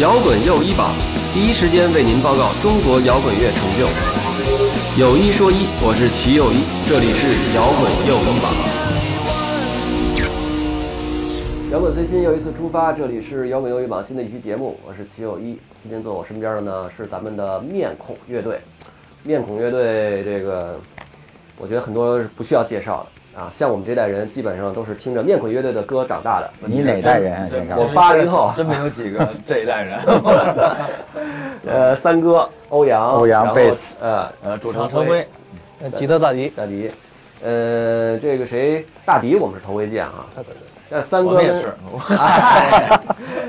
摇滚又一榜，第一时间为您报告中国摇滚乐成就。有一说一，我是齐又一，这里是摇滚又一榜。摇滚最新又一次出发，这里是摇滚又一榜新的一期节目，我是齐又一。今天坐我身边的呢是咱们的面孔乐队。面孔乐队这个，我觉得很多是不需要介绍的啊，像我们这代人基本上都是听着面孔乐队的歌长大的。你哪代人？我八零后，真没有几个这一代人。呃，三哥欧阳，欧阳贝斯呃，呃，主唱陈辉，呃吉他大迪，大迪，呃，这个谁，大迪我们是头回见啊。那三哥也是。哎，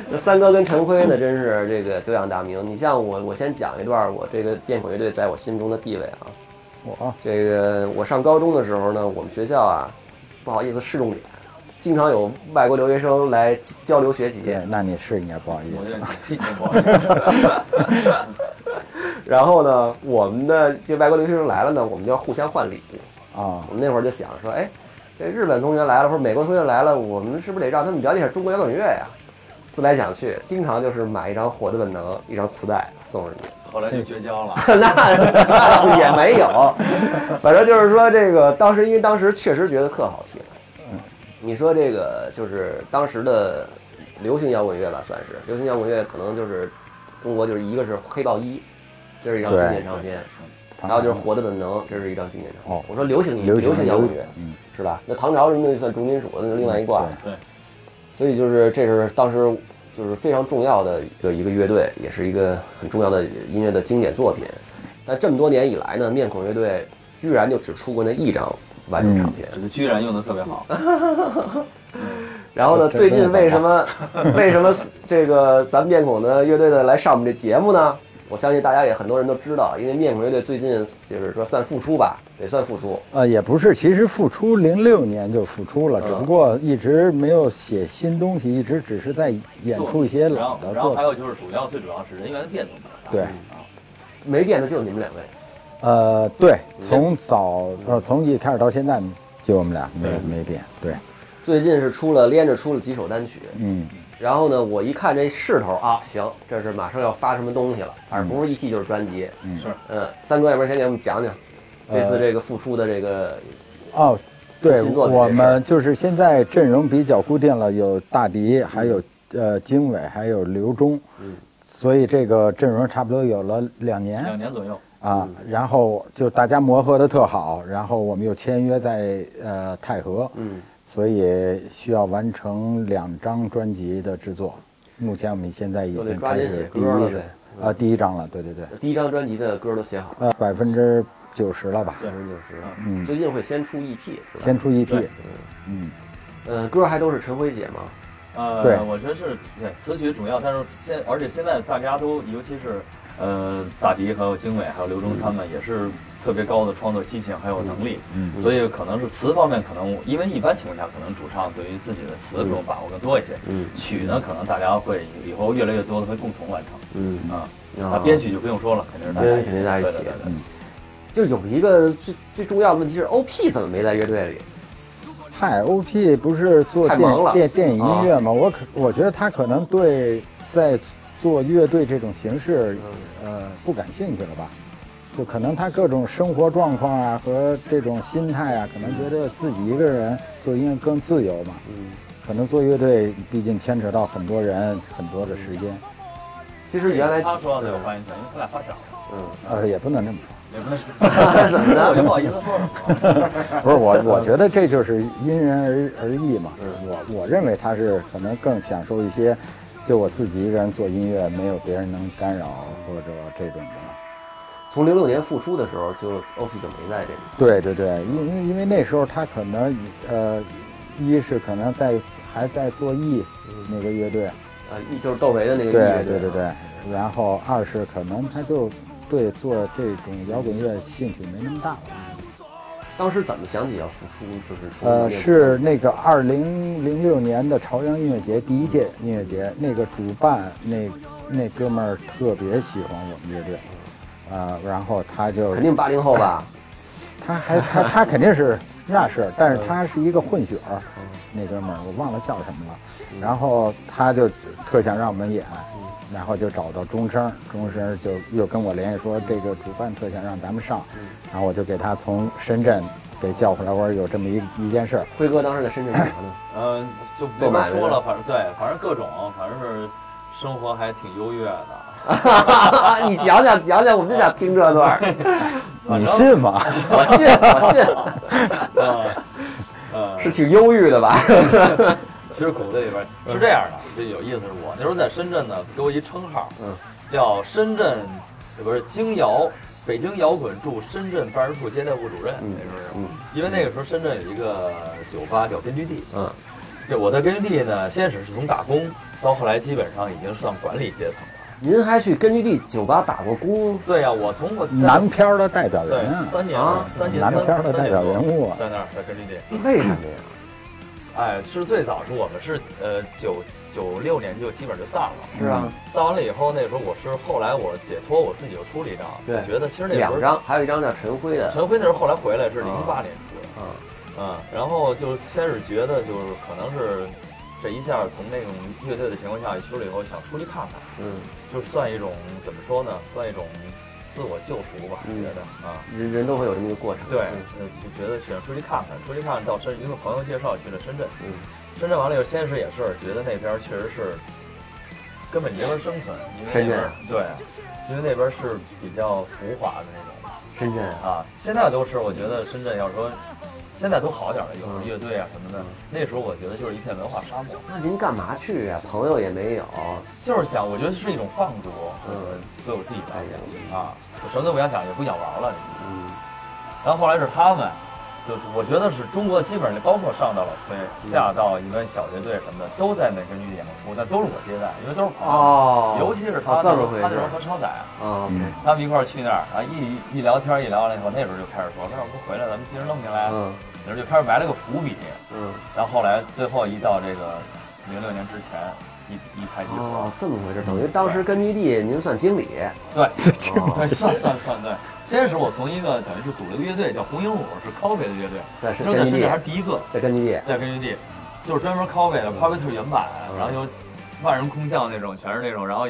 那三哥跟陈辉呢，真是这个久仰大名。你像我，我先讲一段我这个面孔乐队在我心中的地位啊。我这个我上高中的时候呢，我们学校啊，不好意思市重点，经常有外国留学生来交流学习。对，那你是应该不好意思我觉得。你不好意思。然后呢，我们的这外国留学生来了呢，我们就要互相换礼物。啊我们那会儿就想说，哎，这日本同学来了，或者美国同学来了，我们是不是得让他们了解一下中国摇滚乐呀？思来想去，经常就是买一张《火的本能》一张磁带送人家。后来就绝交了。那也没有，反正就是说这个当时，因为当时确实觉得特好听。你说这个就是当时的流行摇滚乐吧，算是流行摇滚乐，可能就是中国就是一个是黑豹一，这是一张经典唱片，还有就是活的本能，这是一张经典唱片。哦我说流行流行流行摇滚乐嗯，是吧？那唐朝什么的算重金属，那是另外一挂。所以就是这是当时就是非常重要的一个一个乐队，也是一个很重要的音乐的经典作品。但这么多年以来呢，面孔乐队居然就只出过那一张完整唱片。这个居然用的特别好。然后呢，最近为什么 为什么这个咱们面孔的乐队的来上我们这节目呢？我相信大家也很多人都知道，因为面孔乐队最近就是说算复出吧，得算复出。呃，也不是，其实复出零六年就复出了，嗯只不过一直没有写新东西，一直只是在演出一些然老后，然后的作品。还有就是主要最主要是人员的变动比较大。对，没变的就你们两位，呃，对，从早呃从一开始到现在，就我们俩没没变。对，最近是出了连着出了几首单曲，嗯，然后呢，我一看这势头啊，行，这是马上要发什么东西了，反正不是 EP 就是专辑。嗯。是。嗯，三哥，要不然先给我们讲讲这次这个复出的这个，哦，对，我们就是现在阵容比较固定了，有大迪，还有呃经纬，还有刘忠，嗯，所以这个阵容差不多有了两年。两年年左右。啊。然后就大家磨合的特好，然后我们又签约在呃太和，嗯，所以需要完成两张专辑的制作。目前我们现在已经开抓紧写始第一歌了呗。啊第一张了，对对对，第一张专辑的歌都写好了，呃百分之九十了吧，百分之九十。嗯，最近会先出 EP 是吧？先出 EP，对嗯，呃，歌还都是陈辉写吗？呃，对我觉得是对词曲主要，但是现而且现在大家都，尤其是呃大迪还有经纬还有刘忠他们也是特别高的创作激情还有能力，嗯所以可能是词方面可能因为一般情况下可能主唱对于自己的词这种把握更多一些，嗯。曲呢可能大家会以后越来越多的会共同完成。嗯。啊，啊。那编曲就不用说了，肯定是大家肯定大家一起对对对对。就有一个最最重要的问题是，OP 怎么没在乐队里？嗨，OP 不是做电电电影音乐吗？我可我觉得他可能对在做乐队这种形式，呃，不感兴趣了吧？就可能他各种生活状况啊和这种心态啊，可能觉得自己一个人做音乐更自由嘛。嗯，可能做乐队毕竟牵扯到很多人很多的时间，其实原来他说的有关系，因为他俩发小，嗯，呃，也不能这么说。也不能说怎么的我就不好意思说。不是我，我觉得这就是因人而而异嘛。嗯我我认为他是可能更享受一些，就我自己一个人做音乐，没有别人能干扰或者这种的。从零六年复出的时候，就 OP 就没在这里。对对对，因因因为那时候他可能呃，一是可能在还在做 E 那个乐队，啊，一就是窦唯的那个乐队对对对，然后二是可能他就对做这种摇滚乐兴趣没那么大了。当时怎么想起要复出？就是从呃，是那个二零零六年的朝阳音乐节第一届音乐节，那个主办那那哥们儿特别喜欢我们乐队，啊、然后他就肯定八零后吧？他还他他肯定是那是，但是他是一个混血儿，那哥们儿我忘了叫什么了，然后他就特想让我们演，然后就找到钟声，钟声就又跟我联系说这个主办特想让咱们上，然后我就给他从深圳给叫回来，我说有这么一一件事儿，辉哥当时在深圳干嘛呢？嗯，就做买卖没法说了，反正对，反正各种，反正是生活还挺优越的。你讲讲讲讲，我们就想听这段儿。你信吗？我信，我信，呃，呃，是挺忧郁的吧？其实骨子里边是这样的，这有意思是我那时候在深圳呢，给我一称号，嗯，叫深圳不是京摇，北京摇滚驻深圳办事处接待部主任，嗯那时候是，嗯因为那个时候深圳有一个酒吧叫根据地，嗯，这我在根据地呢，先是是从打工，到后来基本上已经算管理阶层了。您还去根据地酒吧打过工？对呀、我从我南片的代表对人啊，三年啊？三年南三片的代表人物啊，在那儿在根据地。为什么呀？哎，是最早是我们是呃九九六年就基本就散了，是啊，散完了以后，那时候我是后来我解脱，我自己又出了一张，对觉得其实那两张，还有一张叫陈辉的。陈辉那时候后来回来是零八年出的，嗯，嗯，然后就先是觉得就是可能是这一下从那种乐队的情况下去了以后，想出去看看，嗯，就算一种怎么说呢，算一种自我救赎吧，嗯觉得啊。人人都会有这么一个过程。对，就觉得想出去看看，出去看看到深，一个朋友介绍去了深圳，嗯深圳完了以后，先是也是觉得那边确实是根本没法生存，因为那边深圳对，因为那边是比较浮华的那种深圳啊，啊。现在都是我觉得深圳要说现在都好点了，有嗯乐队啊什么的。那时候我觉得就是一片文化沙漠，那您干嘛去呀？朋友也没有。就是想，我觉得是一种放逐。嗯对我自己来讲啊，我什么都不想想，也不想玩了。嗯然后后来是他们，就是我觉得是中国基本上包括上到老崔，下到一般小乐队什么的，都在那根据地演过出，但都是我接待，因为都是朋友。哦，尤其是他他那时候和超仔，啊，嗯他们一块儿去那儿，然后一一聊天一聊完了以后，那时候就开始说，他说不回来，咱们接着弄进来。嗯那时候就开始埋了个伏笔，嗯，然后后来最后一到这个零六年之前，一一拍即合。哦，这么回事，等于当时根据地您算经理。对，哦对，算算算对。先是我从一个等于是组了个乐队叫红鹦鹉，是 cover 的乐队，在深那时候在深圳根据地还是第一个，在根据地。在根据地，就是专门 cover 的 cover 特原版，嗯然后就万人空巷那种，全是那种，然后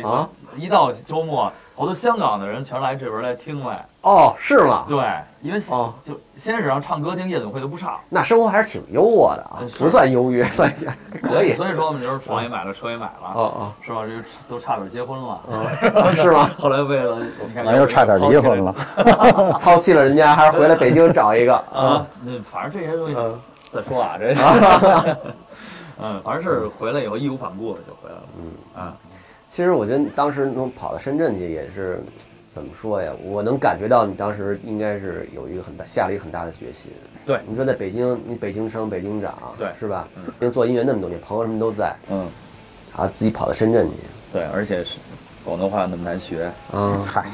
一到周末，好多香港的人全来这边来听来。哦，是吗？对，因为哦就先是让唱歌听夜总会都不唱，那生活还是挺优渥的啊嗯，是不算优越，算 可以。所以说我们就是房也买了，车也买了，哦是吧？这都差点结婚了。哦，是吗？后来为了你看，完又差点离婚了。抛弃了人家，还是回来北京找一个啊。那反正这些东西嗯再说啊，这，嗯，反正是回来以后义无反顾的就回来了。嗯啊，其实我觉得当时能跑到深圳去也是，怎么说呀？我能感觉到你当时应该是有一个很大下了一个很大的决心。对你说在北京，你北京生、北京长，对是吧嗯？因为做音乐那么多年，朋友什么都在，嗯，啊，自己跑到深圳去，对，而且是广东话那么难学，嗯，嗨，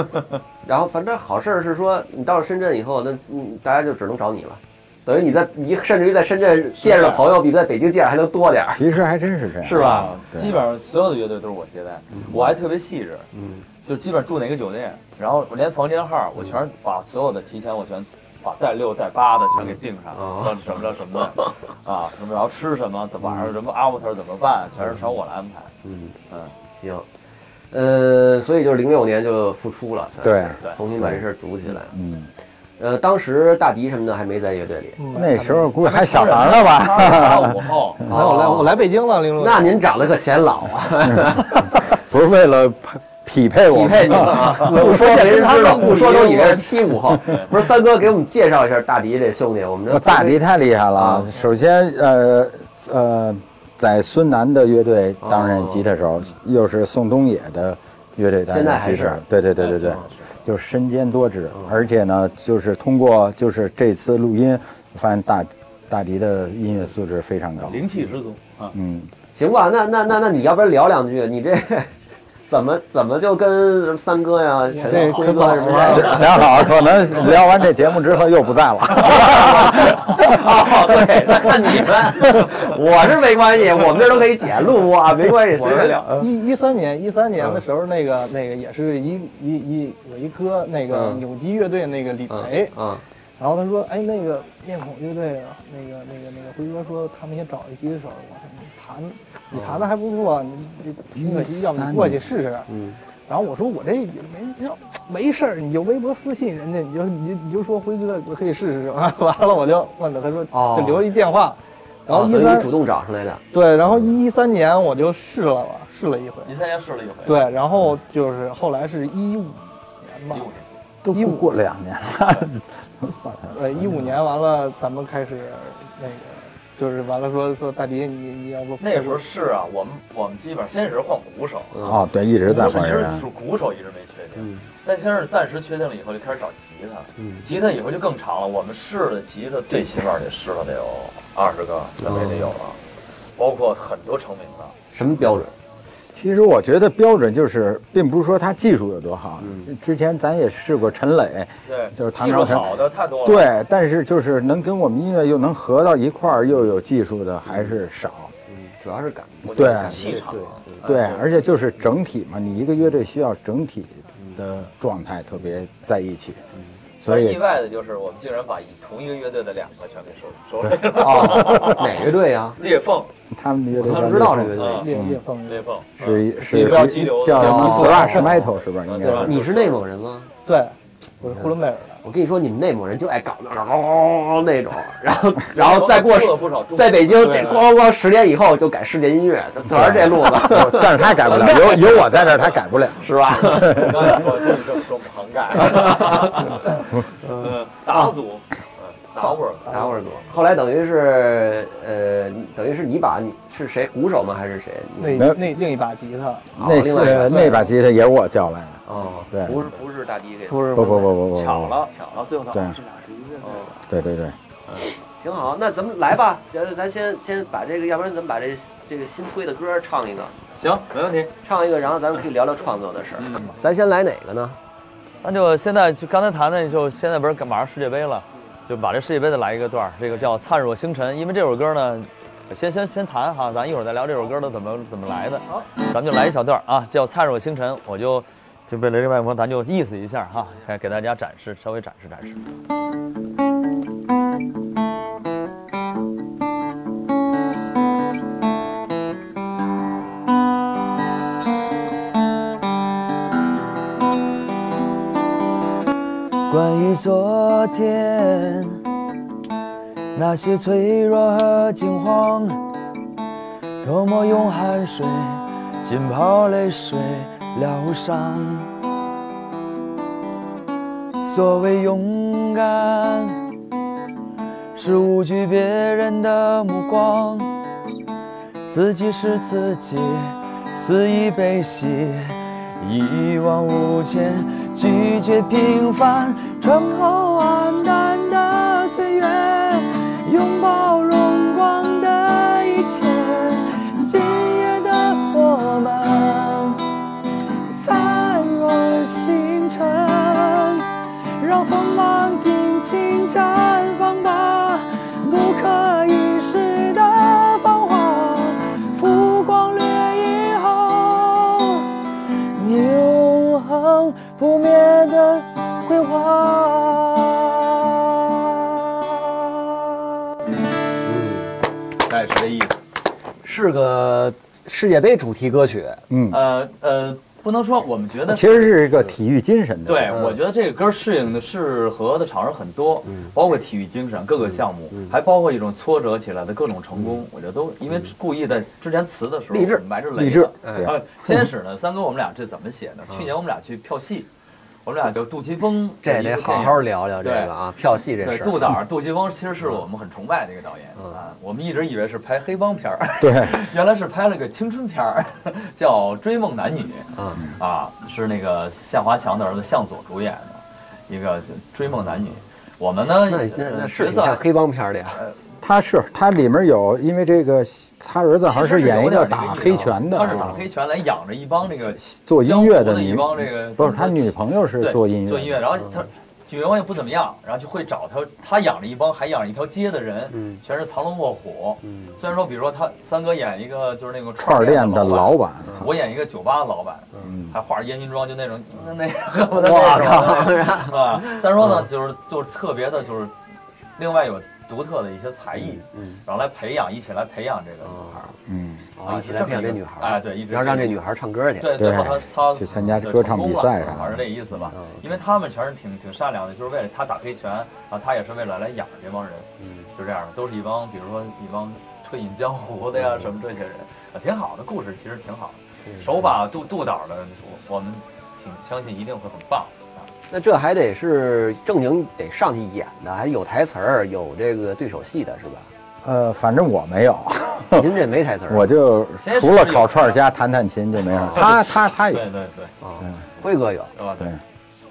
然后反正好事儿是说，你到了深圳以后，那嗯，大家就只能找你了。等于你在你甚至于在深圳见着的朋友比在北京见着还能多点儿。其实还真是这样，是吧？基本上所有的乐队都是我接待，我还特别细致，嗯，就基本上住哪个酒店，然后我连房间号我全是把所有的提前我全把带六带八的全给定上，哦。说什么了什么的，啊，什么然后吃什么，怎么晚上什么 after 怎么办，全是全我来安排。嗯。嗯，行，呃，所以就是零六年就复出了，对对。重新把这事儿组起来。嗯，呃，当时大迪什么的还没在乐队里，那时候估计还小孩儿呢吧？八五后，来我来我来北京了，零六那您长得可显老啊，不是为了匹配我匹配你们啊！不说没人知道，不说都以为是七五后。不是三哥给我们介绍一下大迪这兄弟，我们这大迪太厉害了啊。首先，呃呃，在孙楠的乐队担任吉他手，又是宋冬野的乐队担任现在还吉他手是对对对对对哦，就是身兼多职。而且呢，就是通过就是这次录音，发现大大迪的音乐素质非常高。灵气十足啊！嗯，行吧？那那那那你要不然聊两句？你这怎么怎么就跟三哥呀、这陈辉哥什么可的？想好，可能聊完这节目之后又不在了。哦，对，那看你们，我是没关系，我们这都可以剪录播啊，没关系，随便聊。一一三年，一三年的时候，那个那个也是一一一有一哥那个嗯扭机乐队那个李培，嗯然后他说，哎，那个面孔乐队，那个那个那个辉哥说他们想找一吉他手，我说你弹，你弹的还不错，你你挺可惜，要不你过去试试。嗯，然后我说我这也没没事儿，你就微博私信人家，你就你就你就说辉哥我可以试试啊。完了我就问他，他说哦就留一电话，然后哦一三等于你主动找上来的。对，然后一三年我就试了吧，试了一回。一三年试了一回，对，然后就是后来是一五年吧一五，年。都不过两年了，呃，一五年完了，咱们开始那个，就是完了说说大迪，你你要不那时候是啊，我们我们基本上先是换鼓手，啊哦，对，一直在鼓手一直换人。属鼓手一直没确定，嗯但先是暂时确定了以后，就开始找吉他。嗯吉他以后就更长了，我们试的吉他最起码得试了得有二十个，大概得有了，包括很多成名的。什么标准？其实我觉得标准就是，并不是说他技术有多好。嗯之前咱也试过陈磊，对，就是唐技术朝陈好的太多了。，对，但是就是能跟我们音乐又能合到一块儿，又有技术的还是少。嗯，主要是感，觉对气场对而且就是整体嘛，你一个乐队需要整体的状态特别在一起，所以但是意外的就是我们竟然把一同一个乐队的两个全给收收了。哦，哪个队呀？裂缝，他们乐队我都不知道这个乐队。嗯裂裂缝，裂缝是一是叫什么哦 thrash metal 是不是？你是内蒙人吗？对，我是呼伦贝尔的。我跟你说，你们内蒙人就爱搞那种那种，然后然后再过在北京这咣咣咣十年以后就改世界音乐，全是这路子，但是他改不了，有有我在这儿，他改不了。是吧？刚才说你这么说不涵盖。嗯，打组，嗯，打会儿，打会儿组。后来等于是呃，等于是你把你是谁鼓手吗？还是谁？那那另一把吉他，那另外一个次那把吉他也是我叫来的，哦，对，不是不是大迪给，不是不不不不不，巧了巧了，最后他对好像是俩是一个。嗯，对对对，挺好。那咱们来吧，咱咱先先把这个，要不然咱们把这这个新推的歌唱一个，行，没问题。唱一个，然后咱们可以聊聊创作的事儿。嗯咱先来哪个呢？那就现在就刚才谈的，就现在不是马上世界杯了，就把这世界杯的来一个段儿，这个叫《灿若星辰》，因为这首歌呢，先先先谈哈，咱一会儿再聊这首歌的怎么怎么来的。好，咱们就来一小段儿啊，叫《灿若星辰》，我就就为了这麦克风，咱就意思一下哈，给给大家展示，稍微展示展示。关于昨天那些脆弱和惊慌，多么用汗水浸泡泪水疗伤。所谓勇敢，是无惧别人的目光，自己是自己，肆意悲喜，一往无前，拒绝平凡，穿透暗淡的岁月，拥抱荣光的一切。今夜的我们，灿若星辰，让锋芒尽情绽放不灭的辉煌。嗯大概是这意思。是个世界杯主题歌曲。嗯，呃呃，不能说我们觉得其实是一个体育精神的。对，嗯我觉得这个歌适应的适合的场合很多，嗯包括体育精神各个项目，还包括一种挫折起来的各种成功，我觉得都因为故意在之前词的时候励志埋着雷励志了。哎呃，先是呢，三哥我们俩这怎么写的？去年我们俩去票戏，我们俩就杜琪峰这得好好聊聊这个啊，票戏这对，事儿。杜导杜琪峰其实是我们很崇拜的一个导演嗯啊，我们一直以为是拍黑帮片儿，对，原来是拍了个青春片儿，叫《追梦男女》。啊，啊，是那个向华强的儿子向佐主演的一个《追梦男女》。我们呢，那那那是挺像黑帮片儿的呀。他是他里面有，因为这个他儿子好像是演一个打这意思黑拳的，他是打黑拳来养着一帮这个做音乐的一，帮这个不是他女朋友是对做音乐，做音乐，然后他女朋友也不怎么样，然后就会找他，他养着一帮还养着一条街的人，嗯。全是藏龙卧虎。嗯。虽然说，比如说他三哥演一个就是那种串儿店的老板。我演一个酒吧的老板，嗯。还化着烟熏妆，就那种那那恨不得我那种靠，啊。但是说呢，就是就是特别的，就是另外有独特的一些才艺，嗯，然后来培养，一起来培养这个女孩儿。嗯，哦，一起来培养这女孩儿，哎，对，一直然后让这女孩儿唱歌去。对，最后她她去参加歌唱比赛啥的反正这意思吧嗯。因为他们全是挺挺善良的，就是为了他打黑拳，然后他也是为了来养这帮人，嗯，就这样的，都是一帮比如说一帮退隐江湖的呀什么这些人，啊挺好的故事，其实挺好的。手把杜杜导的，我我们挺相信一定会很棒啊。那这还得是正经得上去演的，还有台词儿，有这个对手戏的是吧？呃，反正我没有，您这没台词儿，我就除了烤串儿加弹弹琴就没啥。他他他有对，对对，啊嗯，辉哥有对吧？对，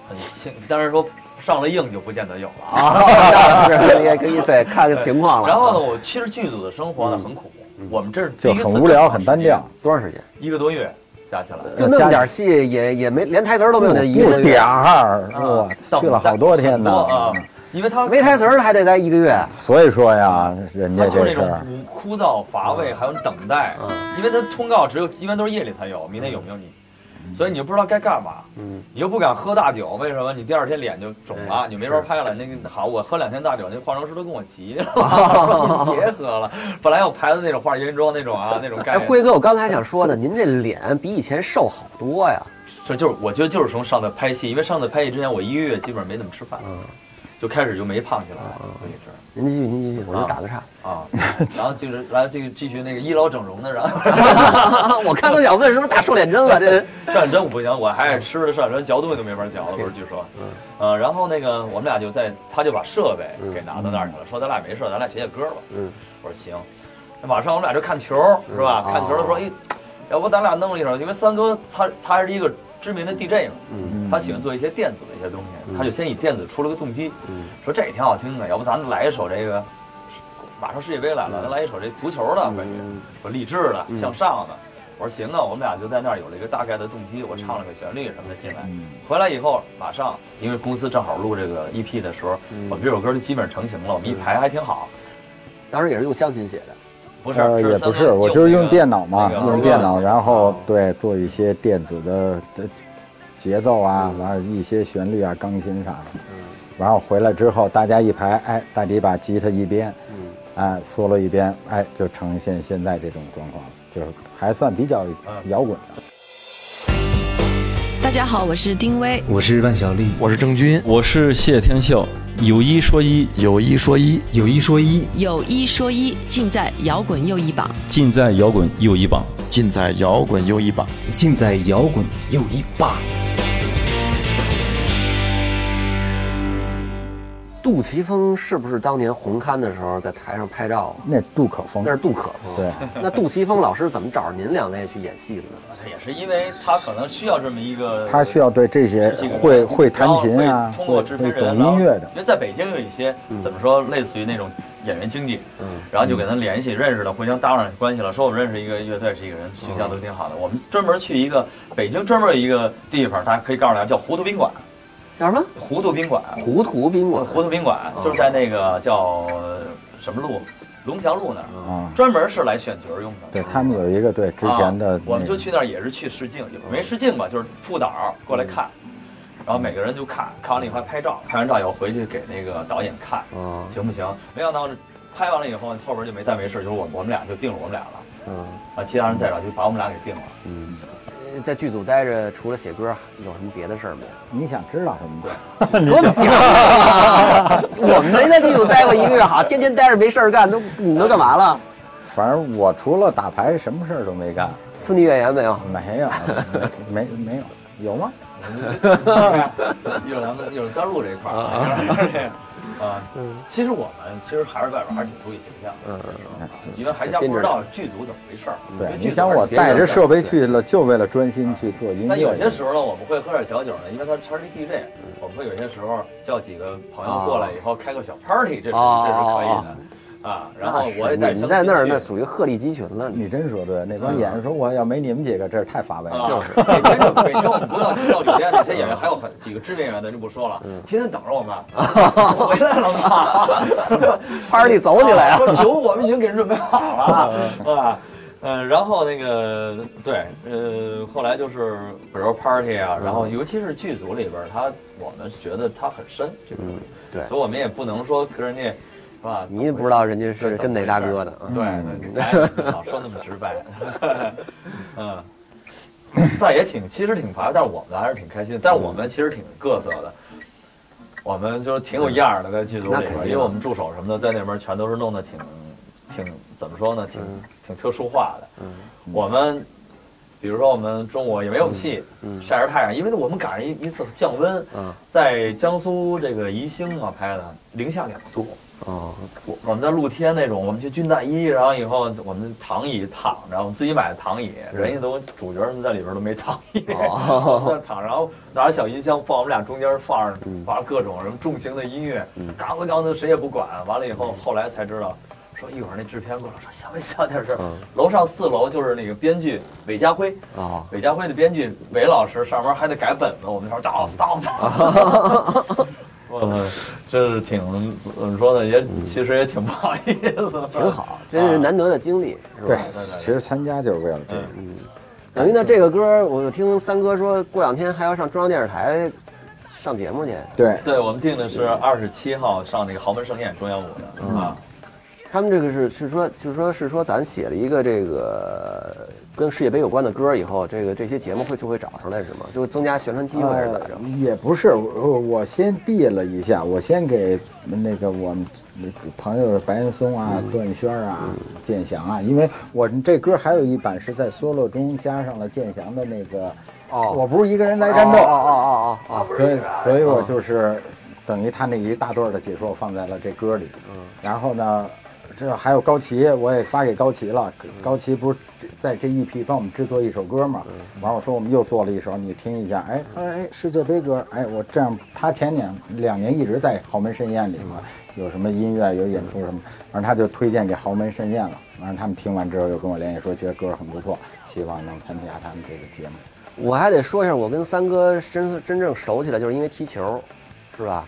很轻，当然说上了映就不见得有了啊。也可以对看看情况了。然后呢，我其实剧组的生活呢很苦，我们这是就很无聊，很单调。多长时间？一个多月加起来。就那么点戏，也也没连台词都没有，那一个不月点儿，啊我等去了好多天呢啊。因为他没台词儿还得待一个月。所以说呀，人家就是枯枯燥乏味，还有等待，嗯因为他通告只有一般都是夜里才有，明天有没有你，所以你就不知道该干嘛，嗯，你又不敢喝大酒，为什么？你第二天脸就肿了，你没法拍了。那个好，我喝两天大酒，那化妆师都跟我急了，说你别喝了。本来我牌子那种化烟妆那种啊，那种概哎，辉哥，我刚才想说的，您这脸比以前瘦好多呀。这就是我觉得就是从上次拍戏，因为上次拍戏之前我一个月基本上没怎么吃饭，嗯，就开始就没胖起来。您继续，您继续，我就打个岔。啊，然后就是来这个继续那个医疗整容的，然 后我看都想问是不是打瘦脸针了？这瘦脸针我不行，我还爱吃瘦脸针，嚼东西都没法嚼了，不是据说。嗯呃，然后那个我们俩就在，他就把设备给拿到那儿去了，说咱俩没事，咱俩写写歌吧。嗯，我说行。那晚上我们俩就看球，是吧？嗯看球的时候，哦哎，要不咱俩弄一首，因为三哥他他还是一个知名的 DJ 嘛，嗯他喜欢做一些电子的一些东西，他就先以电子出了个动机，嗯说这也挺好听的，要不咱们来一首这个，马上世界杯来了，咱来一首这足球的感觉。嗯说励志的、嗯向上的。我说行啊，我们俩就在那儿有了一个大概的动机，我唱了个旋律什么的进来。嗯回来以后，马上因为公司正好录这个 EP 的时候，嗯我们这首歌就基本上成型了，我们一排还挺好。当时也是用湘琴写的。不是，呃，也不是，我就是用电脑嘛，那个用电脑，然后哦对做一些电子的的节奏啊，嗯完了一些旋律啊、钢琴啥的。嗯然后回来之后，大家一排，哎，大家把吉他一编，嗯，哎，solo 一编，哎，就呈现现在这种状况，就是还算比较摇滚的。大家好，我是丁薇。我是万晓利，我是郑钧，我是谢天笑，有一说一，有一说一，有一说一，有一说一，尽在摇滚又一榜。尽在摇滚又一榜。尽在摇滚又一榜。尽在摇滚又一霸。杜琪峰是不是当年红磡的时候在台上拍照？那杜可风那，是杜可风。对，那杜琪峰老师怎么找着您两位去演戏的呢？也是因为他可能需要这么一个，他需要对这些会会弹琴啊，通过制片人，然后音乐的因。为在北京有一些怎么说，类似于那种演员经纪，嗯然后就给他联系，认识了，互相搭上关系了，说我们认识一个乐队，是一个人，形象都挺好的。我们专门去一个北京专门有一个地方，大家可以告诉大家叫糊涂宾馆，叫什么？糊涂宾馆，糊涂宾馆。糊涂宾馆就是在那个叫什么路，龙翔路那儿，啊，专门是来选角用的。对他们有一个对之前的啊，我们就去那儿也是去试镜，也没试镜吧，就是副导过来看，然后每个人就看看完了以后还拍照，拍完照以后回去给那个导演看，啊，行不行？没想到拍完了以后，后边就没再没事，就是我我们俩就定了我们俩了，嗯啊，其他人再找就把我们俩给定了。嗯。呃在剧组待着，除了写歌，有什么别的事儿没有？你想知道什么？对我讲啊！我们没在剧组待过一个月，好，天天待着没事儿干，都你都干嘛了？反正我除了打牌，什么事儿都没干。私密怨言没有？没有，没没没有，有吗？一会儿咱们一会儿单录这一块儿啊，其实我们其实还是外边还是挺注意形象的，嗯，因为还家不知道剧组怎么回事儿。因对你想我带着设备去了，就为了专心去做音乐那有些。时候呢，我们会喝点小酒呢，因为他他是一 DJ，我们会有些时候叫几个朋友过来以后开个小 party，这是哦这是可以的啊。然后我也带你在那儿那那属于鹤立鸡群了。你真说对，那帮演员说我要没你们几个，这太乏味了。就是每天就北京我们不到到酒店那些演员，还有很几个知名演员咱就不说了，天天等着我们，回来了嘛 party 走起来啊！说酒我们已经给人准备好了，啊。嗯，然后那个对，呃，后来就是比如 party 啊，然后尤其是剧组里边儿，他我们觉得他很深这个东西，对所以我们也不能说跟人家是吧？你也不知道人家是跟哪大哥的啊。对，对咱也不好说那么直白，嗯，但也挺其实挺烦，但是我们还是挺开心，但是我们其实挺各色的。我们就是挺有样儿的，在剧组里边因为我们助手什么的在那边儿全都是弄得挺，挺怎么说呢，挺、挺特殊化的。嗯我们比如说我们中午也没有戏，嗯晒着太阳，因为我们赶上一一次降温，嗯在江苏这个宜兴啊拍的，零下两度。哦，我我们在露天那种，我们去军大衣，然后以后我们躺椅躺着，我们自己买的躺椅，人家都主角们在里边都没躺椅，哦在躺着，然后拿着小音箱放我们俩中间放着嗯放着各种什么重型的音乐，嘎子嘎子谁也不管。完了以后，后来才知道，说一会儿那制片过来说小点声嗯，楼上四楼就是那个编剧韦家辉，啊，韦家辉的编剧韦老师上面还得改本子，我们说到到到。我这是挺怎么说呢？也其实也挺不好意思的，挺好，这是难得的经历，是对吧？，其实参加就是为了这个。等于呢，这个歌我听三哥说过两天还要上中央电视台上节目去。对，对我们定的是二十七号上那个豪门盛宴中央五的啊，他们这个是是说，就是说是说咱写了一个这个跟世界杯有关的歌以后，这个这些节目会就会找上来是吗？就增加宣传机会还是怎么着？呃也不是，我我先递了一下，我先给那个我们朋友白岩松啊、嗯段轩啊、建翔啊，因为我这歌还有一版是在 solo 中加上了建翔的那个，哦我不是一个人来战斗，哦哦哦哦哦，所以所以我就是等于他那一大段的解说放在了这歌里，嗯然后呢，这还有高旗，我也发给高旗了。嗯高旗不是在这一批帮我们制作一首歌嘛？嗯完我说我们又做了一首，你听一下。哎，他说哎世界杯歌，哎我这样，他前年两年一直在豪门盛宴里嘛，嗯有什么音乐有演出什么，完了他就推荐给豪门盛宴了。完了他们听完之后又跟我联系说觉得歌很不错，希望能参加他们这个节目。我还得说一下，我跟三哥真真正熟起来，就是因为踢球，是吧？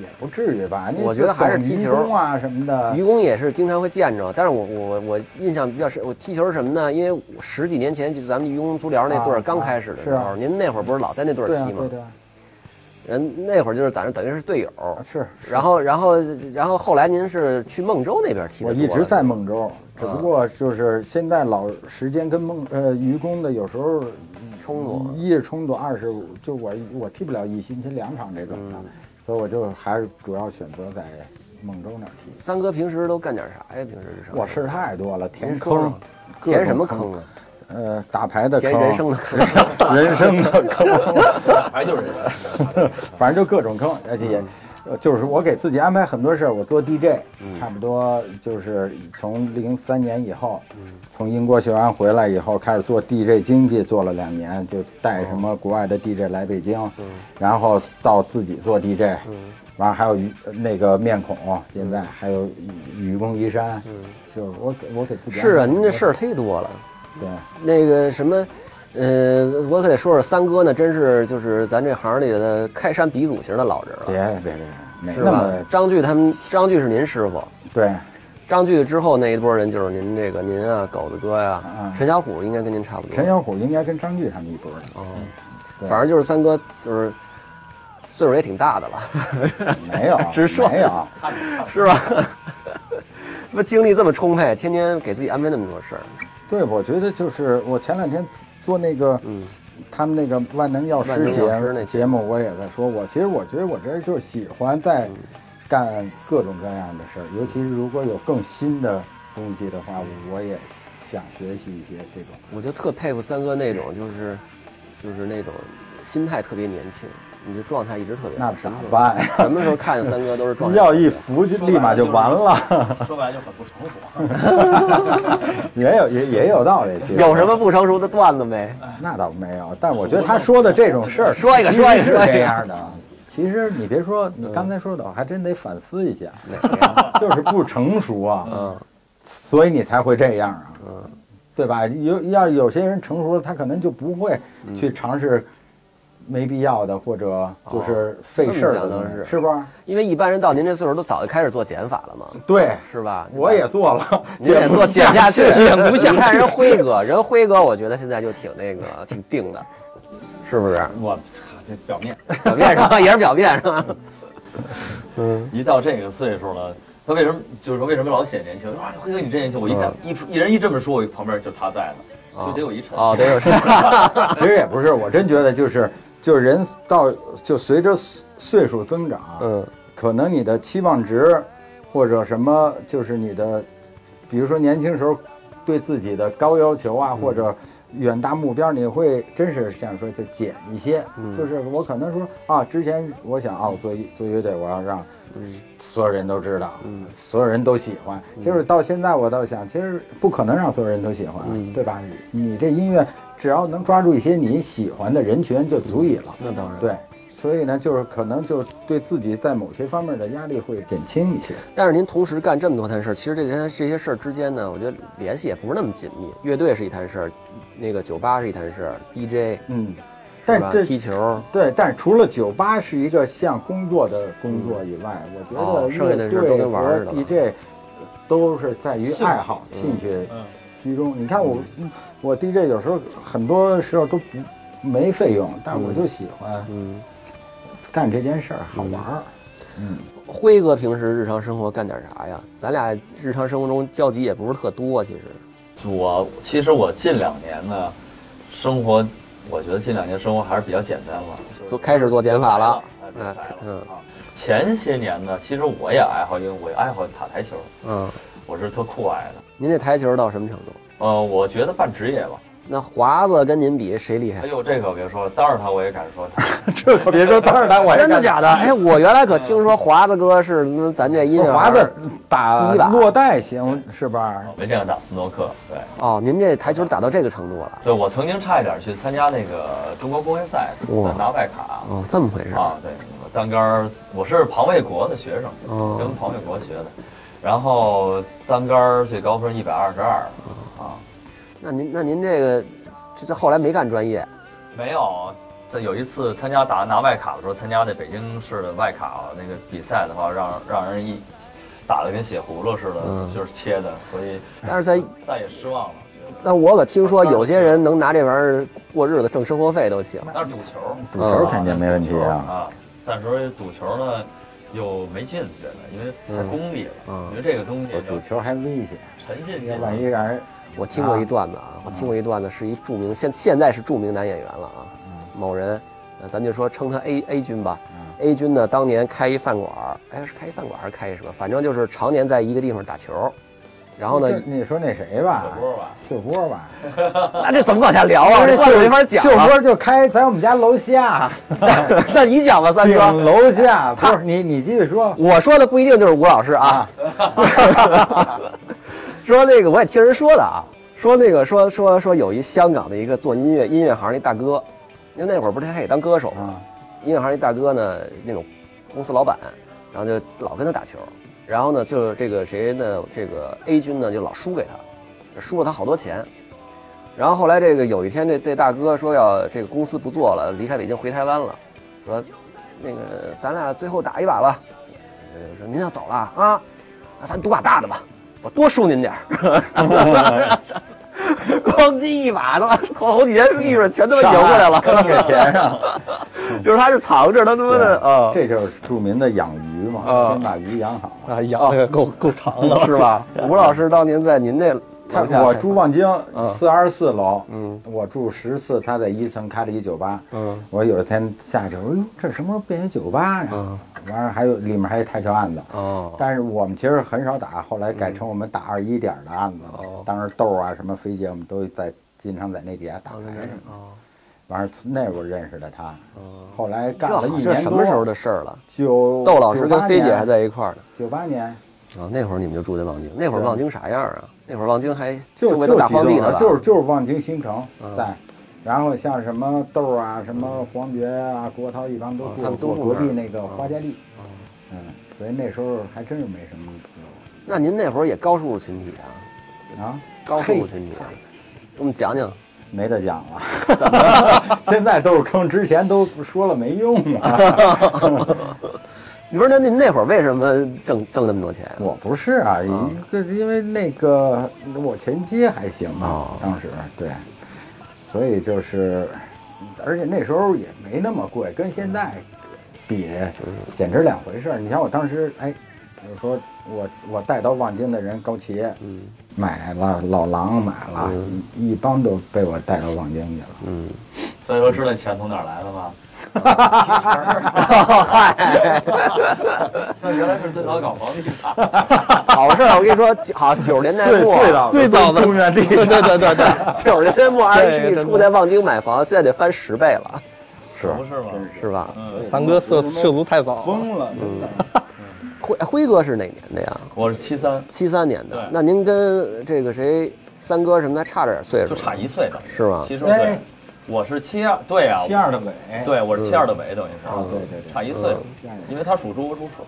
也不至于吧？我觉得还是踢球啊什么的。愚公也是经常会见着，但是我我我印象比较深，我踢球是什么呢？因为十几年前就是咱们愚公足疗那队儿啊刚开始的时是候，您那会儿不是老在那队儿踢吗对啊对？人那会儿就是咱这等于是队友，是。然后然后然后后来您是去孟州那边踢的多，我一直在孟州，只不过就是现在老时间跟孟呃愚公的有时候冲突。一是冲突，二是就我我踢不了一星期两场这种的，所以我就还是主要选择在孟州那儿踢。三哥平时都干点啥呀？平时我事儿太多了，填坑，填什么坑啊？呃，打牌的坑，填 人生的坑。人生的坑，打牌就是反正就各种坑，而且也。呃就是我给自己安排很多事儿，我做 DJ，、差不多就是从零三年以后，从英国学完回来以后，开始做 DJ 经济，做了两年，就带什么国外的 DJ 来北京，然后到自己做 DJ，完了还有于那个面孔，现在还有愚公移山，就是我给我给自己是啊，您这事儿儿忒多了。对。那个什么，呃，我可得说说三哥呢，真是就是咱这行里的开山鼻祖型的老人别了，别别，别是吧？张炬他们，张炬是您师傅，对，张炬之后那一波人就是您这个您啊，狗子哥呀、嗯陈小虎应该跟您差不多。陈小虎应该跟张炬他们一波的，哦，对反正就是三哥就是岁数也挺大的了，没有 直说没有。是吧？不精力这么充沛，天天给自己安排那么多事儿，对，我觉得就是我前两天做那个，嗯，他们那个万能药师药师那节节目，我也在说，我其实我觉得我这人就是喜欢在干各种各样的事儿，尤其是如果有更新的东西的话，我也想学习一些这种。我就特佩服三哥那种，就是就是那种心态特别年轻，你这状态一直特别。那咋什么时候办？什么时候看见三哥都是状态要一服就立马就完了，说白了就很不成熟。也有也也有道理。其实有什么不成熟的段子没？那倒没有，但我觉得他说的这种事儿，说一个说一个是这样的。其实你别说，你刚才说的，我还真得反思一下，就是不成熟啊，嗯所以你才会这样啊，嗯，对吧？有要有些人成熟了，他可能就不会去尝试没必要的，或者就是费事儿的东西，这么讲倒是是不是？因为一般人到您这岁数都早就开始做减法了嘛，对，是吧？我也做了，你也做减下去，减不下去。你看人辉哥，人辉哥，我觉得现在就挺那个，挺定的，是不是？我操，这表面，表面上也是表面上。嗯，一到这个岁数了，他为什么就是说为什么老显年轻？哇，辉哥你真年轻！我一看一一人一这么说，我旁边就他在呢，就得有一沉。哦，得有沉。其实也不是，我真觉得就是就是人到就随着岁数增长，嗯，可能你的期望值或者什么，就是你的，比如说年轻时候对自己的高要求啊，或者远大目标，你会真是像说就减一些。就是我可能说啊，之前我想啊，我做做乐队，我要让所有人都知道，嗯，所有人都喜欢。就是到现在，我倒想，其实不可能让所有人都喜欢，嗯对吧？你这音乐只要能抓住一些你喜欢的人群就足以了。那当然。对，所以呢，就是可能就对自己在某些方面的压力会减轻一些。但是您同时干这么多摊事儿，其实这些这些事儿之间呢，我觉得联系也不是那么紧密。乐队是一摊事儿，那个酒吧是一摊事儿，DJ，嗯？但是踢球，对，但是除了酒吧是一个像工作的工作以外，我觉哦得剩下的事儿都乐队跟玩儿似的和 DJ 都是在于爱好、兴趣嗯。居中。你看我，我 DJ 有时候很多时候都不没费用，但是我就喜欢嗯，干这件事儿，好玩儿。嗯，辉哥平时日常生活干点啥呀？咱俩日常生活中交集也不是特多，其实。我其实我近两年呢，生活，我觉得近两年生活还是比较简单了，就开始做减法了嗯啊。前些年呢，其实我也爱好，因为我爱好打台球，嗯，我是特酷爱的。您这台球到什么程度？呃，我觉得半职业吧。那华子跟您比谁厉害哎？呦，这可别说了，当着他我也敢说他。这可别说，当着他我真的假的？哎，我原来可听说华子哥是嗯咱这音乐华子打落袋行是吧？没见过打斯诺克，对哦，您这台球打到这个程度了？对，我曾经差一点去参加那个中国公开赛，哇拿外卡哦，这么回事？啊，对，我单杆儿我是庞卫国的学生，哦跟庞卫国学的，然后单杆儿最高分一百二十二啊，那您那您这个这这后来没干专业？没有。在有一次参加打拿外卡的时候，参加那北京市的外卡那个比赛的话，让让人一打的跟血葫芦似的，嗯就是切的，所以但是在再也失望了。但我可听说有些人能拿这玩意儿过日子挣生活费都行。那是赌球，赌球肯定没问题啊。啊，但是赌球呢又没劲，觉得因为太功利了，嗯因为这个东西赌球还危险，沉浸进要万一。让人我听过一段子啊，我听过一段子，是一著名现现在是著名男演员了啊，某人，呃，咱就说称他 A A 君吧。A 君呢，当年开一饭馆儿，哎，是开一饭馆儿还是开一什么？反正就是常年在一个地方打球，然后呢，这你说那谁吧，秀波吧，秀波吧，那这怎么往下聊啊？这秀段没法讲啊。秀波就开在我们家楼下，那你讲吧，三哥。楼下，不是你你继续说我说的不一定就是吴老师啊。说那个我也听人说的啊，说那个说说说有一香港的一个做音乐音乐行一大哥，因为那会儿不是他也当歌手嘛，啊，音乐行一大哥呢那种公司老板，然后就老跟他打球，然后呢就这个谁呢这个 A 军呢就老输给他，输了他好多钱。然后后来这个有一天这这大哥说要这个公司不做了，离开北京回台湾了，说那个咱俩最后打一把吧。呃说您要走了啊，那咱赌把大的吧，我多收您点儿。咣叽一把，他妈好几年利润全他妈赢回来了，坑给填上，就是他是藏着他他妈的啊这就是著名的养鱼嘛，啊先把鱼养好。啊养的 够够长了是吧？吴老师当年在您这他我住望京嗯四二十四楼，嗯我住十四，他在一层开了一酒吧。嗯我有一天下去，我说哟，这什么时候变一酒吧呀？嗯完了还有里面还有台球案子，哦但是我们其实很少打，后来改成我们打二一点的案子了。哦当时豆啊什么飞姐，我们都在经常在那底下打牌什么的。哦完了那会儿认识的他，哦，后来干了一年什么时候的事儿了？就窦老师跟飞姐还在一块儿呢。九八年，啊，那会儿你们就住在望京，那会儿望京啥样啊？那会儿望京还就周围都大就几栋楼荒地呢？就是就是望京新城嗯在，然后像什么豆儿啊、什么黄觉啊、郭涛一帮都住过住隔壁那个花家丽，哦嗯，所以那时候还真是没什么那您那会儿也高收入群体啊？啊。高收入群体啊，给我们讲讲。没得讲了。现在都是坑，之前都说了没用啊。你不是那您那会儿为什么挣挣那么多钱？我不是啊，一个是因为那个我前妻还行哦啊，当时对，所以就是，而且那时候也没那么贵，跟现在比简直两回事儿。你像我当时，哎，比如说我我带到望京的人高旗，嗯买了老狼买了，一一帮都被我带到望京去了。嗯，所以说知道钱从哪儿来的吗？那原来是最早搞房地产。好事儿，我跟你说，好九十年代末，最早的中原地对对对对对，九十年代末二十世纪初在望京买房，现在得翻十倍了，是不是吗？是吧？三哥涉涉足太早了，疯了，辉辉哥是哪年的呀？我是七三，七三年的。那您跟这个谁三哥什么的差点岁数，就差一岁的，是吗？其实哎对，我是七二，对啊，七二的尾，对，我是七二的尾，等于啊，是对对对，差一岁，因为他属猪，我属鼠。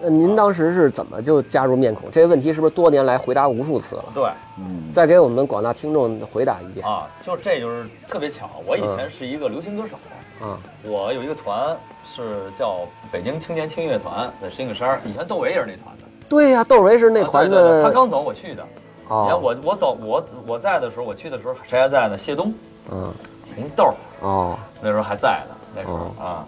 那您当时是怎么就加入面孔？这个问题是不是多年来回答无数次了？对嗯，再给我们广大听众回答一遍啊，就这就是特别巧，我以前是一个流行歌手，嗯！我有一个团是叫北京青年轻乐团，在石景山，以前窦唯也是那团的。对呀，窦唯是那团啊对对对他刚走，我去的。你看哦，我我走我我在的时候，我去的时候谁还在呢？谢东、嗯红豆哦那时候还在呢，那时候哦啊。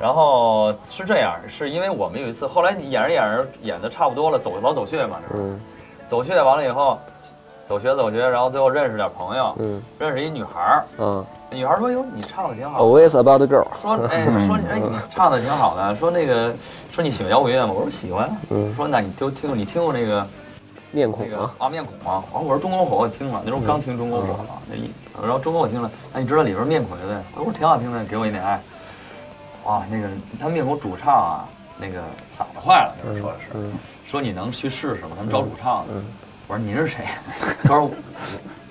然后是这样，是因为我们有一次，后来你演着演着演的差不多了，走老走穴嘛，是嗯走穴完了以后，走穴走穴，然后最后认识点朋友，嗯认识一女孩儿，嗯女孩儿说：“哟，你唱的挺好。”，Always about the girl。说哎 说哎你唱的挺好的，说那个说你喜欢摇滚乐吗？我说喜欢。嗯说那你都听过你听过那个面孔啊，啊面孔啊？啊我说中国火我听了，那时候刚听中国火了，那一然后中国我听了，哎你知道里边面孔乐队？我说挺好听的，给我一点爱。哇，那个他面孔主唱啊，那个嗓子坏了，那时候说的是，嗯说你能去试试吗？他们找主唱的。我说您是谁？他说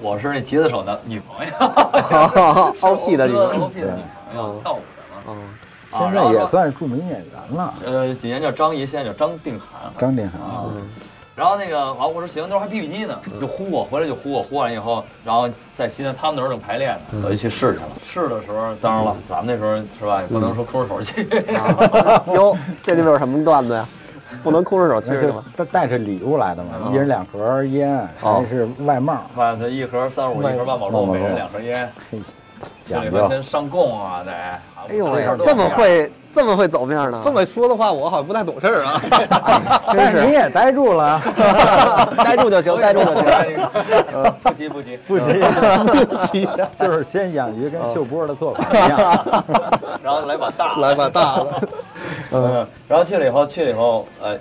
我是那吉他手的女朋友。OP 的女朋友朋友。，OP 的女朋友，跳舞的嘛。现在也算是著名演员了。呃，几年叫张怡，现在叫张定涵。张定涵，啊，然后那个完，我说行，那时候还 BB 机呢，就呼我，回来就呼我，呼完以后，然后在西安他们那儿正排练呢，我就去试去了。试的时候，当然了，咱们那时候是吧，也不能说空着手去，哟，这里边有什么段子呀？不能空着手去吗？他带着礼物来的嘛，一人两盒烟，哦。还是外帽，外头一盒三十五，一盒万宝路，每人两盒烟，嘿，这里讲究边先上供啊，得。哎呦这么会这么会走面呢？这么说的话，我好像不太懂事儿啊。但是你也呆住了，呆住就行，呆住就行。行。不急不急不急，不急，就是先养鱼跟秀波的做法一样。然后来把大的来把大的，嗯，然后去了以后，去了以后，呃，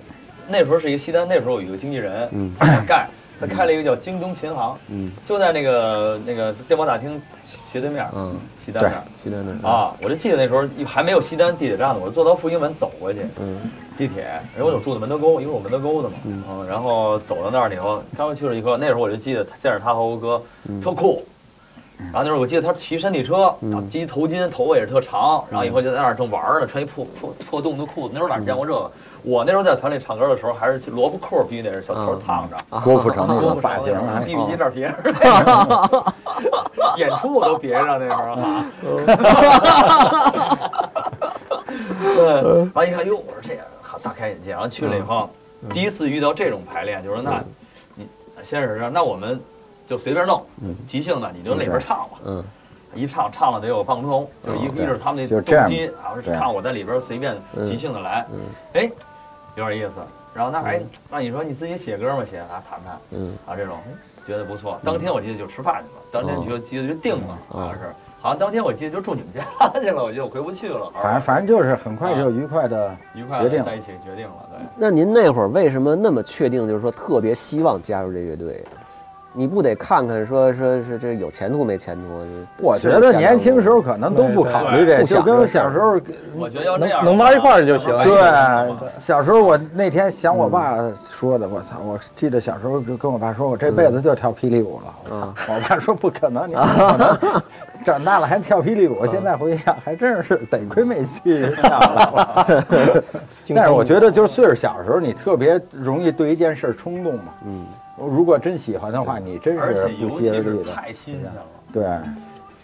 那时候是一个西单，那时候有一个经纪人，嗯，叫盖，他开了一个叫京东琴行，嗯，就在那个那个电报大厅斜对面，嗯，西单那儿。西单那啊，我就记得那时候还没有西单地铁站呢，我就坐到复兴门走过去，嗯。地铁，然后我就住的门头沟，因为我门头沟的嘛，嗯，然后走到那儿以后，刚去了以后，那时候我就记得见着他和我哥特酷，然后那时候我记得他骑山地车，然后系一头巾，头发也是特长，然后以后就在那儿正玩儿呢，穿一破破破洞的裤子，那时候哪见过这个？我那时候在团里唱歌的时候，还是萝卜裤必须得是小头烫着，郭富城那郭富城种发型，BB 机这儿别着，演出我都别上那时候哈。对，完一看，哟，我说这样，好大开眼界。然后去了以后，第一次遇到这种排练，就说那，你先是这样，那我们就随便弄，即兴的，你就里边唱吧。嗯，一唱唱了得有半分钟头，就一一是他们那动机，然后是唱我在里边随便即兴的来，哎，有点意思。然后那哎，那你说你自己写歌吗？写啊，谈谈，嗯啊这种觉得不错。当天我记得就吃饭去了，当天就记得就定了，好像是，好像当天我记得就住你们家去了，我就回不去了。反正反正就是很快就愉快的愉快决定在一起决定了，对。那您那会儿为什么那么确定，就是说特别希望加入这乐队啊？你不得看看说说是这有前途没前途？我觉得年轻时候可能都不考虑这，就跟小时候，我觉得要这样能能玩一块儿就行。对，小时候我那天想我爸说的，我操！我记得小时候就跟我爸说，我这辈子就跳霹雳舞了。我操！我爸说不可能，你不可能，长大了还跳霹雳舞。现在回想，还真是得亏没去 跳了。但是我觉得，就是岁数小的时候，你特别容易对一件事冲动嘛。嗯，如果真喜欢的话，你真而是且尤其不惜而是力的。太新鲜了。对，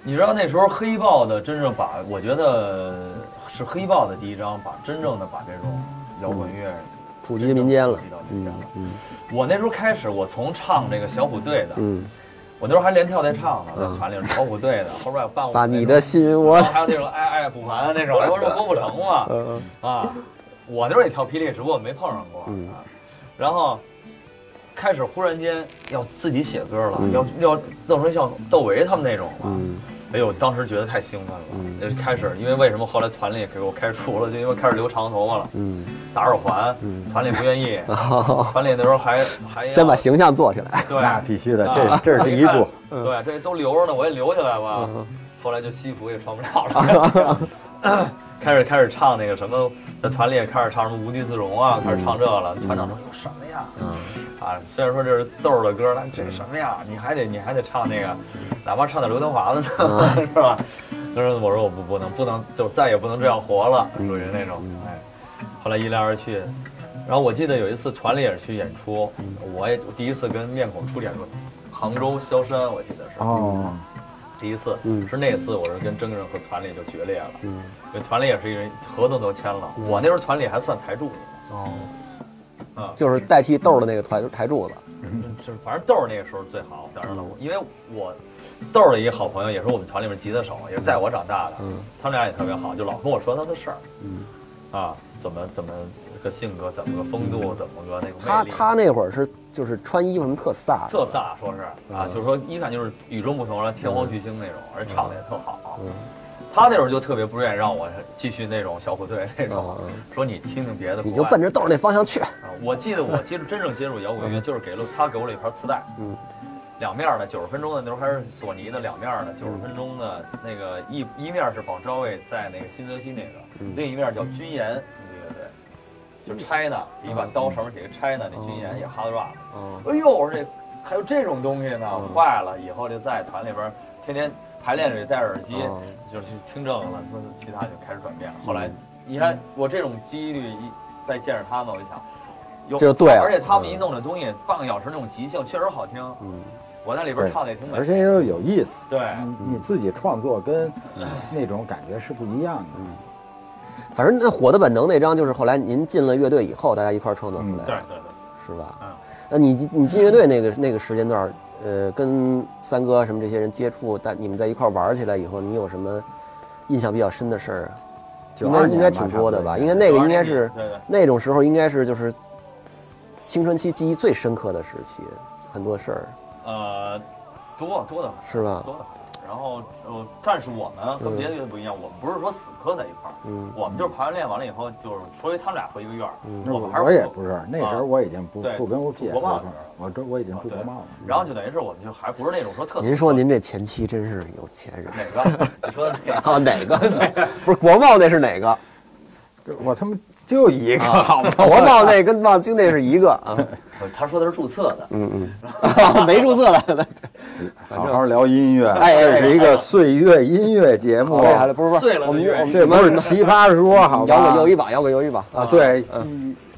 你知道那时候黑豹的真正把，我觉得是黑豹的第一张，把真正的把这种摇滚乐普及民间了普及到民嗯间了。嗯我那时候开始，我从唱这个小虎队的，嗯，我那时候还连跳带唱呢，嗯在团里小虎队的，后边有伴舞把你的心我还有那种爱爱补盘那种，然后说郭富城嘛，嗯啊，我那时候也跳霹雳，只不过我没碰上过。嗯啊，然后开始忽然间要自己写歌了，嗯要要弄成像窦唯他们那种了。嗯哎呦，当时觉得太兴奋了。开始，因为为什么后来团里给我开除了，就因为开始留长头发了，嗯，打耳环，嗯团里不愿意，好，团里那时候还还先把形象做起来。对那必须的，啊这这是第一步。对，这都留着呢，我也留下来吧。嗯后来就西服也穿不了了，开始开始唱那个什么，在团里也开始唱什么无地自容啊，开始唱这个了。团长说什么呀？嗯啊，虽然说这是豆儿的歌，但这什么呀？你还得你还得唱那个，哪怕唱点刘德华的呢，是吧？就是我说我不不能不能就再也不能这样活了，属于那种。哎，后来一来二去，然后我记得有一次团里也是去演出，我也第一次跟面孔出演出，杭州萧山我记得是。哦，第一次，嗯。是那次我是跟真人和团里就决裂了，嗯。因为团里也是一人合同都签了，我那时候团里还算台柱子，哦，啊，就是代替豆儿的那个团台柱子。就是反正豆儿那个时候最好，当然了，我因为我豆儿的一个好朋友也是我们团里面吉他手，也是带我长大的，嗯。他们俩也特别好，就老跟我说他的事儿，嗯，啊，怎么怎么个性格，怎么个风度，怎么个那个，他他那会儿是就是穿衣服什么特飒，特飒，说是啊，嗯。就是说一看就是与众不同，然后天皇巨星那种，而且唱的也特好。嗯。他那会儿就特别不愿意让我继续那种小虎队那种，嗯说你听听别的，你就奔着豆那方向去。啊，我记得我接触真正接触摇滚乐，就是给了他给我了一盘磁带，嗯，两面的九十分钟的，那时候还是索尼的两面的九十分钟的，那个一一面是广昭卫在那个新泽西那个，嗯。另一面叫军岩就 China 一把刀上面写个 China 那军演也 hard rock，嗯哎呦，我说这还有这种东西呢嗯，坏了，以后就在团里边天天排练里戴着耳机，嗯就是去听这个了，这其他就开始转变了。后来你看我这种几率一再见着他们，我就想，就对而且他们一弄这东西半个小时那种即兴，确实好听。嗯，我在里边唱的也挺美，而且又有意思。对，你你自己创作跟那种感觉是不一样的。反正那《火的本能》那张就是后来您进了乐队以后，大家一块儿创作出来的，对对对，是吧嗯？那你你进乐队那个那个时间段儿，呃，跟三哥什么这些人接触，但你们在一块儿玩起来以后，你有什么印象比较深的事儿啊？应该应该挺多的吧？应该那个应该是。那种时候应该是就是青春期记忆最深刻的时期，很多事儿呃，多多的很，是吧？多的很。然后呃，但是我们和别的乐队不一样，我们不是说死磕在一块儿，嗯我们就是排完练完了以后，就是除非他们俩回一个院儿，我们还是我也不是，那时啊候我已经不不跟我姐国贸了我这我已经住国贸了。然后就等于是我们就还不是那种说特。您说您这前妻真是有钱人哪个？你说的哪个？啊？哪个？不是国贸那是哪个？我他妈就一个啊好吗？国贸那跟望京那是一个啊。他说的是注册的。嗯嗯，没注册的。好好聊音乐，哎哎这是一个岁月音乐节目，哎，不是不是，我们乐这不是奇葩说，好吧？摇滚又一把，摇滚又一把啊，对，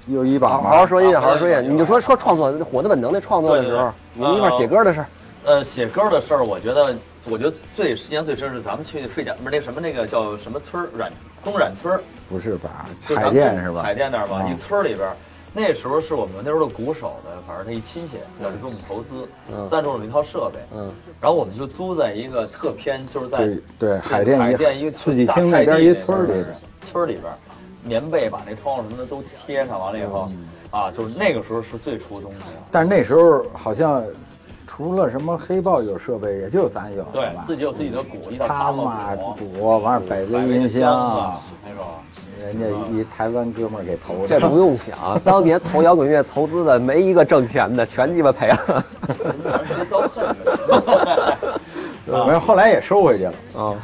又一把好好好说音乐，好好说音乐。啊你就说说创作《火的本能》那创作的时候，你们一块儿写歌的事儿。呃，写歌的事儿，我觉得，我觉得最印象最深是咱们去费家，不是那什么那个叫什么村儿，冉东冉村儿，不是吧？海淀是吧？海淀那儿吧，啊。一村儿里边儿。那时候是我们那时候的鼓手的，反正他一亲戚要去给我们投资，嗯。赞助了一套设备，嗯。然后我们就租在一个特偏，就是在对对，海淀海淀一个四季青那边一村里边，村里边儿，棉被把那窗户什么的都贴上，完了以后，啊，就是那个时候是最初东西的。但是那时候好像除了什么黑豹有设备，也就咱有，对吧自己有自己的鼓，一套他嘛鼓，鼓，完百威音箱那种。人家一台湾哥们儿给投的，这不用想，当年投摇滚乐投资的没一个挣钱的，全鸡巴赔了。都挣没有，后来也收回去了。啊，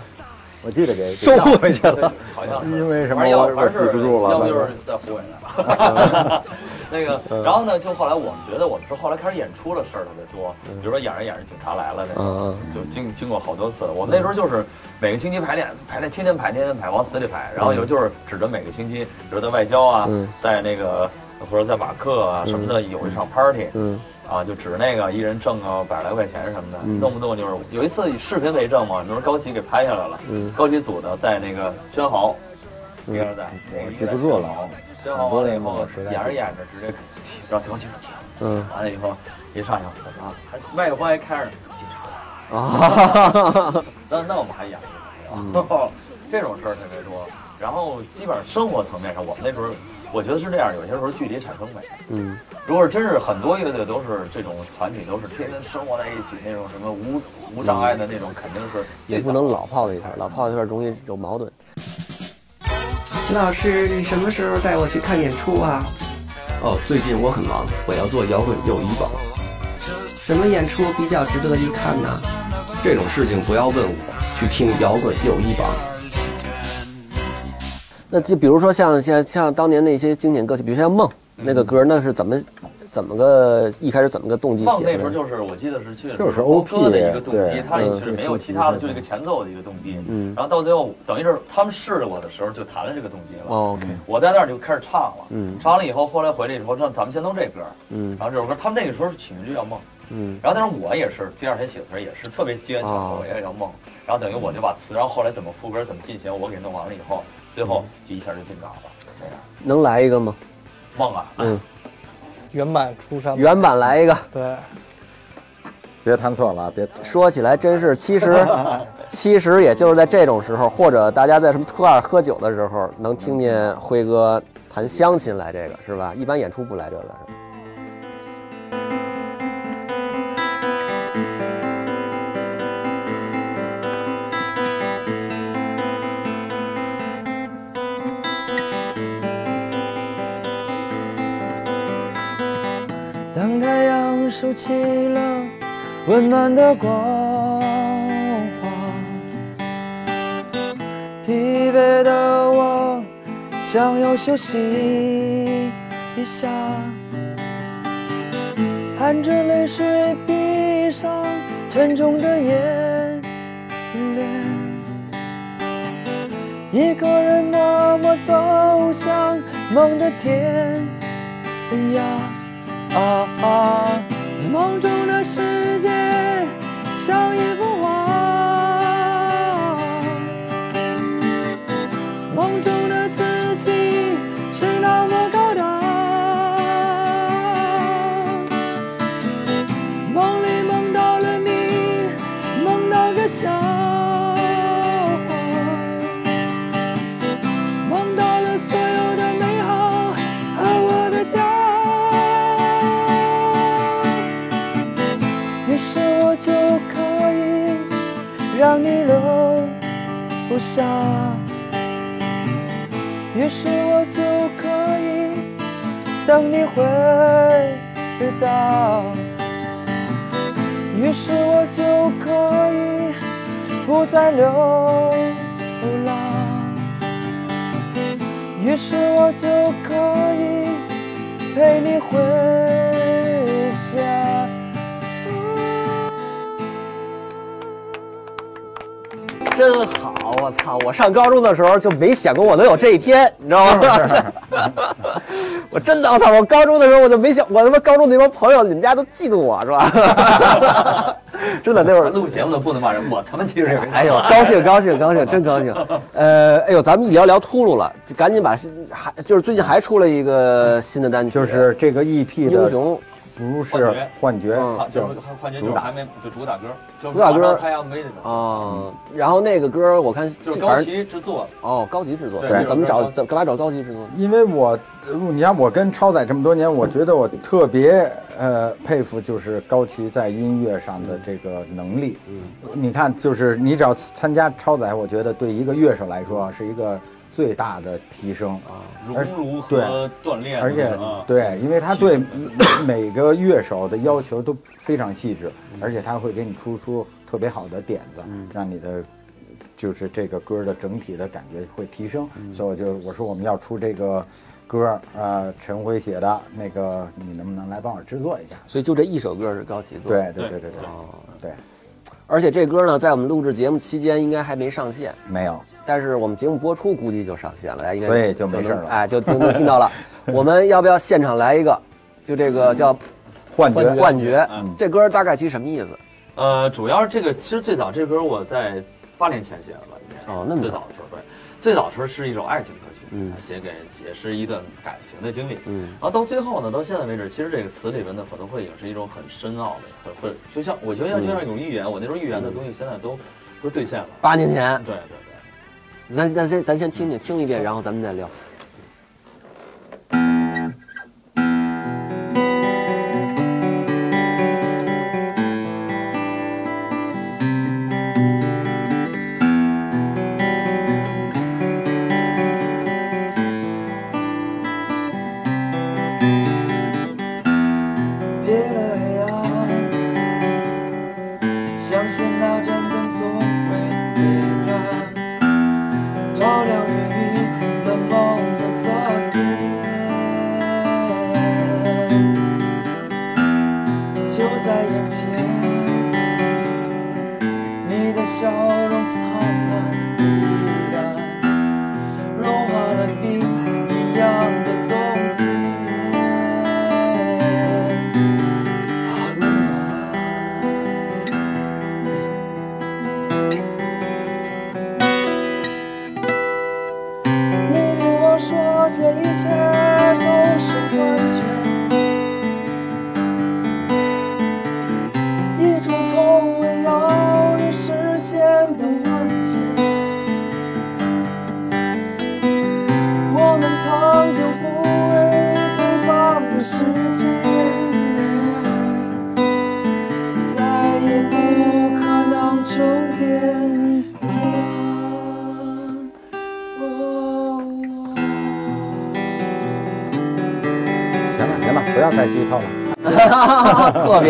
我记得给 收回去了。好像是因为什么要不住了。要不就是在湖北的。那个，然后呢，就后来我们觉得我们是后来开始演出的事儿特别多，比如说演着演着警察来了那嗯种，就经经过好多次。我们那时候就是每个星期排练，排练天天排，天天排，往死里排。然后有就是指着每个星期，比如在外交啊嗯，在那个或者在瓦克啊什么的有一场 party 嗯啊，就指那个一人挣个百来块钱什么的，嗯。动不动就是有一次以视频为证嘛，就是高旗给拍下来了，嗯。高旗组的在那个宣豪，嗯。第二代，我记不住了啊宣豪完了以后演着演着直接让高旗说停，嗯。完了以后一上去啊，还麦克风还开着，警察来。啊，那那我们还演嗯。了，这种事儿特别多。然后基本上生活层面上，我们那时候我觉得是这样，有些时候距离产生美。嗯如果真是很多乐队都是这种团体，都是天天生活在一起那种什么无无障碍的那种，肯定是也不能老泡在一块儿，老泡在一块儿容易有矛盾。秦老师，你什么时候带我去看演出啊？哦，最近我很忙，我要做摇滚友谊榜，什么演出比较值得一看呢？这种事情不要问我，去听摇滚友谊榜。那就比如说像像像当年那些经典歌曲，比如像《梦》那个歌，那是怎么怎么个一开始怎么个动机梦写的？那时候就是我记得是去就是欧 OP 歌的一个动机对，它也嗯是没有其他的，就一个前奏的一个动机。嗯然后到最后等于是他们试着我的时候就弹了这个动机了。哦，OK，我在那儿就开始唱了，嗯唱完了以后，后来回来以后，让咱们先弄这歌，嗯然后这首歌，他们那个时候起名就叫梦，嗯然后但是我也是第二天写的时候也是特别机缘巧哦合，我也叫梦，然后等于我就把词，然后后来怎么副歌怎么进行，我给弄完了以后，最后就一下就定稿了，这样能来一个吗？梦啊，嗯，原版出山，原版来一个。对，别弹错了啊，别说起来真是，其实 其实也就是在这种时候，或者大家在什么特二喝酒的时候，能听见辉哥弹乡亲来这个是吧？一般演出不来这个是吧？收起了温暖的光华，疲惫的我想要休息一下，含着泪水闭上沉重的眼帘，一个人默默走向梦的天涯。啊啊！梦中的世界像一下，于是我就可以等你回答，于是我就可以不再流浪，于是我就可以陪你回家。真好，我操！我上高中的时候就没想过我能有这一天，你知道吗？我真的，我操！我高中的时候我就没想，我他妈高中那帮朋友，你们家都嫉妒我是吧？真的那会儿录节目都不能骂人，我他妈其实也没哎呦，高兴高兴高兴，真高兴。呃，哎呦，咱们一聊聊秃噜了，就赶紧把还就是最近还出了一个新的单曲，就是这个 EP 的英雄不是幻觉，就是幻觉就是还没就主打歌，主打歌马上拍 MV 那，啊。然后那个歌我看就是高反正旗制作，哦高级制作，对怎么怎么找干嘛找高级制作？因为我，呃你看我跟超仔这么多年，我觉得我特别呃佩服，就是高旗在音乐上的这个能力。嗯，你看，就是你只要参加超载，我觉得对一个乐手来说是一个最大的提升啊。熔而炉对和锻炼，而且啊对，因为他对每个乐手的要求都非常细致，而且他会给你出出特别好的点子，让你的就是这个歌的整体的感觉会提升。所以我就我说我们要出这个歌，呃，陈辉写的那个，你能不能来帮我制作一下？所以就这一首歌是高旗做。对对对对对哦，对，而且这歌呢，在我们录制节目期间应该还没上线，没有，但是我们节目播出估计就上线了，大家应该所以就没事了。能哎，就就能听到了。我们要不要现场来一个？就这个叫幻觉，幻觉。嗯，这歌大概其实什么意思？呃，主要是这个，其实最早这歌我在八年前写的吧，应该。哦那么早。最早的时候，对，最早的时候是一首爱情歌。曲，嗯。写给也是一段感情的经历，嗯。然后到最后呢，到现在为止，其实这个词里边的可能会也是一种很深奥的，很会就像我觉得像就像一种预言，我那时候预言的东西现在都都兑现了，八年前，对对对。咱咱先咱先听听听一遍，然后咱们再聊。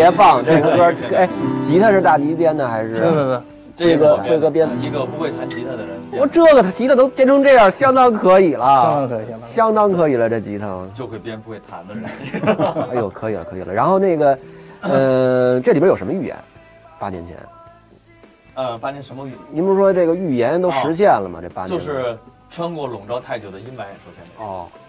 别棒，这个歌，哎，吉他是大迪编的还是？不不不，这个，辉哥编的。一个不会弹吉他的人，我这个吉他都编成这样，相当可以了，相当可以，相当可以。相当可以了，这吉他。就会编不会弹的人。哎呦，可以了，可以了。然后那个，呃，这里边有什么预言？八年前，呃，八年什么预？您不是说这个预言都实现了吗？这八年就是穿过笼罩太久的阴霾，首先。哦，对，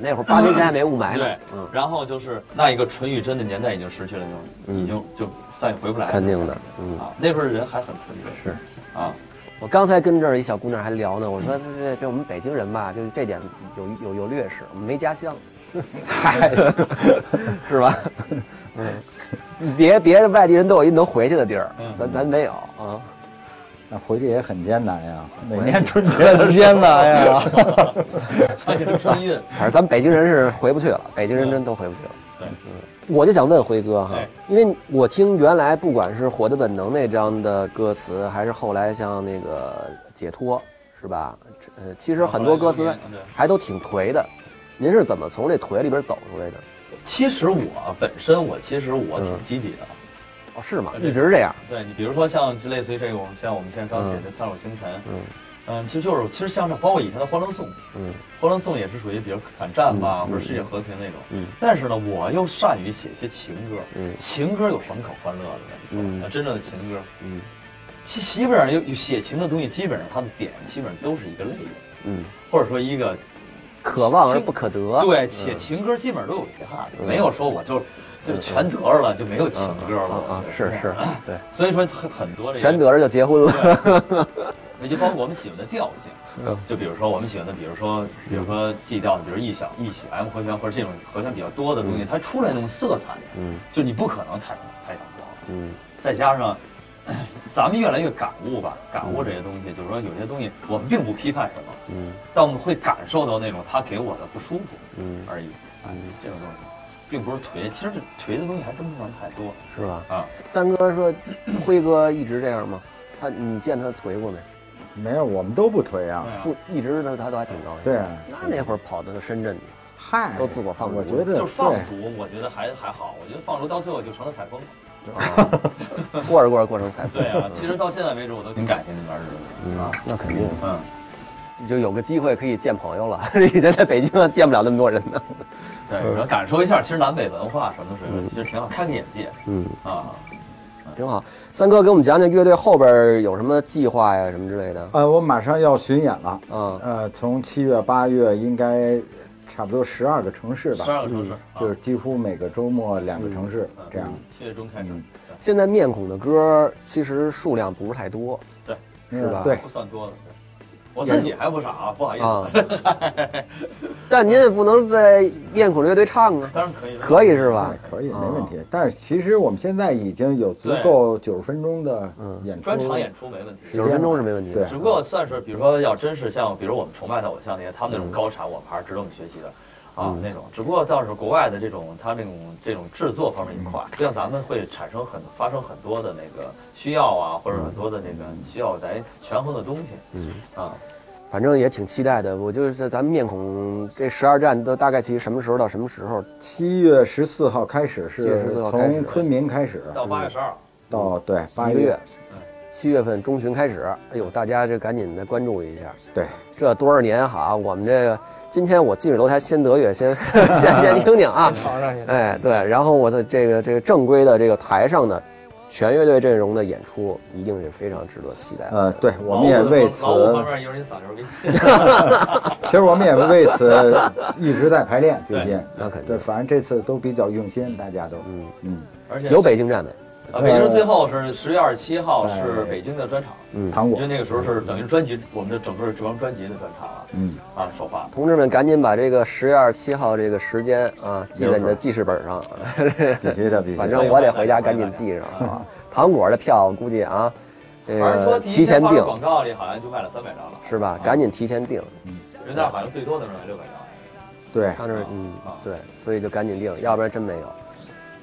那会儿八年前还没雾霾呢对。，嗯，然后就是那一个纯与真的年代已经失去了，就嗯已经就再也回不来了。肯定的，嗯，啊，那会儿人还很纯真。是。啊，我刚才跟这儿一小姑娘还聊呢，我说这这这我们北京人吧，就是这点有有有劣势，我们没家乡，嗨，是吧？嗯，别别的外地人都有一能回去的地儿，嗯咱咱没有啊。那回去也很艰难呀，每年春节都艰难呀！春运。反正咱们北京人是回不去了，北京人真都回不去了。对嗯，我就想问辉哥哈哎，因为我听原来不管是《火的本能》那张的歌词，还是后来像那个《解脱》，是吧？呃，其实很多歌词对还都挺颓的。您是怎么从这颓里边走出来的？其实我本身我其实我挺嗯积极的。哦，是吗？一直是这样。对你比如说像就类似于这种，像我们现在刚写的《三首星辰》，嗯嗯，其实就是其实像是包括以前的《欢乐颂》，嗯《欢乐颂》也是属于比如反战吧，嗯或者世界和平那种。嗯但是呢，我又善于写一些情歌。嗯情歌有什么可欢乐的呢？嗯啊真正的情歌，嗯基基本上有有写情的东西，基本上它的点基本上都是一个类的，嗯，或者说一个可望而不可得。对，写情歌基本上都有遗憾，嗯没有说我就就全得着了，就没有情歌了啊，是是，对，所以说很很多这个全得着就结婚了。也就包括我们喜欢的调性，嗯。就比如说我们喜欢的，比如说比如说 G 调的，比如 E 小 E 小 M 和弦或者这种和弦比较多的东西，它出来那种色彩，嗯。就你不可能太太阳光，嗯。再加上 咱们越来越感悟吧，感悟这些东西，就是说有些东西我们并不批判什么，嗯。但我们会感受到那种他给我的不舒服嗯，而已，哎，这种东西。并不是颓，其实这颓的东西还真不算太多是吧？啊。三哥说，辉哥一直这样吗？他你见他颓过没？没有，我们都不颓啊。不，一直他他都还挺高兴。对啊，那那会儿跑到深圳去，嗨，都自我放逐我觉得就是放逐，我觉得还还好，我觉得放逐到最后就成了采风。啊，过着过着过成采风。对啊，其实到现在为止，我都挺感谢那段日子嗯啊。，那肯定，嗯，就有个机会可以见朋友了。以前在北京见不了那么多人呢。对，然后感受一下，其实南北文化什么水平，其实挺好，开开眼界。嗯，啊。挺好。三哥给我们讲讲乐队后边有什么计划呀，什么之类的。呃，我马上要巡演了，嗯呃，从七月八月应该差不多十二个城市吧，十二个城市，就是几乎每个周末两个城市这样。七月中开始，现在面孔的歌其实数量不是太多，对，是吧？对，不算多的。我自己还不傻啊，不好意思。但您也不能在面孔乐队唱啊。当然可以，可以是吧？可以，没问题。但是其实我们现在已经有足够九十分钟的演出，专场演出没问题，九十分钟是没问题。对，只不过算是，比如说要真是像，比如我们崇拜的偶像那些，他们那种高产，我们还是值得我们学习的。啊，那种，只不过倒是国外的这种，它这种这种制作方面一块，就像咱们会产生很发生很多的那个需要啊，或者很多的那个需要来权衡的东西。嗯啊，反正也挺期待的。我就是咱们面孔这十二站都大概其什么时候到什么时候？七月十四号开始是从昆明开始到八月十二，到对八一个月。七月份中旬开始，哎呦，大家这赶紧的关注一下。对，这多少年哈，我们这个今天我近水楼台先得月，先 先先听听啊。哎，对，然后我的这个这个正规的这个台上的全乐队阵容的演出，一定是非常值得期待。呃，对，我们也为此。旁边有人撒条微信。其实我们也为此一直在排练，最近。那肯定。对，反正这次都比较用心，大家都。嗯嗯。而且有北京站的。啊，北京最后是十月二十七号是北京的专场，嗯，糖果，因为那个时候是等于专辑，我们的整个这张专辑的专场了，嗯，啊，首发。同志们，赶紧把这个十月二十七号这个时间啊记在你的记事本上，必须的，必须。反正我得回家赶紧记上啊。糖果的票估计啊，这个提前订。广告里好像就卖了三百张了，是吧？赶紧提前订。嗯，人那好像最多的是买六百张。对，他那嗯，对，所以就赶紧订，要不然真没有。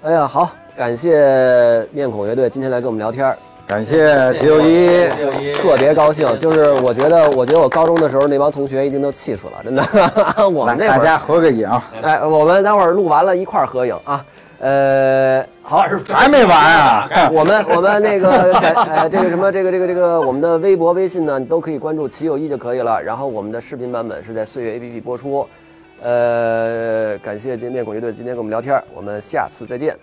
哎呀，好，感谢面孔乐队今天来跟我们聊天，感谢齐友一，特别高兴。就是我觉得，我觉得我高中的时候那帮同学一定都气死了，真的。我们那会儿大家合个影，哎，我们待会儿录完了一块儿合影啊。呃，好，还没完啊。我们我们那个呃这个什么这个这个这个我们的微博微信呢，你都可以关注齐友一就可以了。然后我们的视频版本是在岁月 APP 播出。呃，感谢今天面孔乐队今天跟我们聊天，我们下次再见。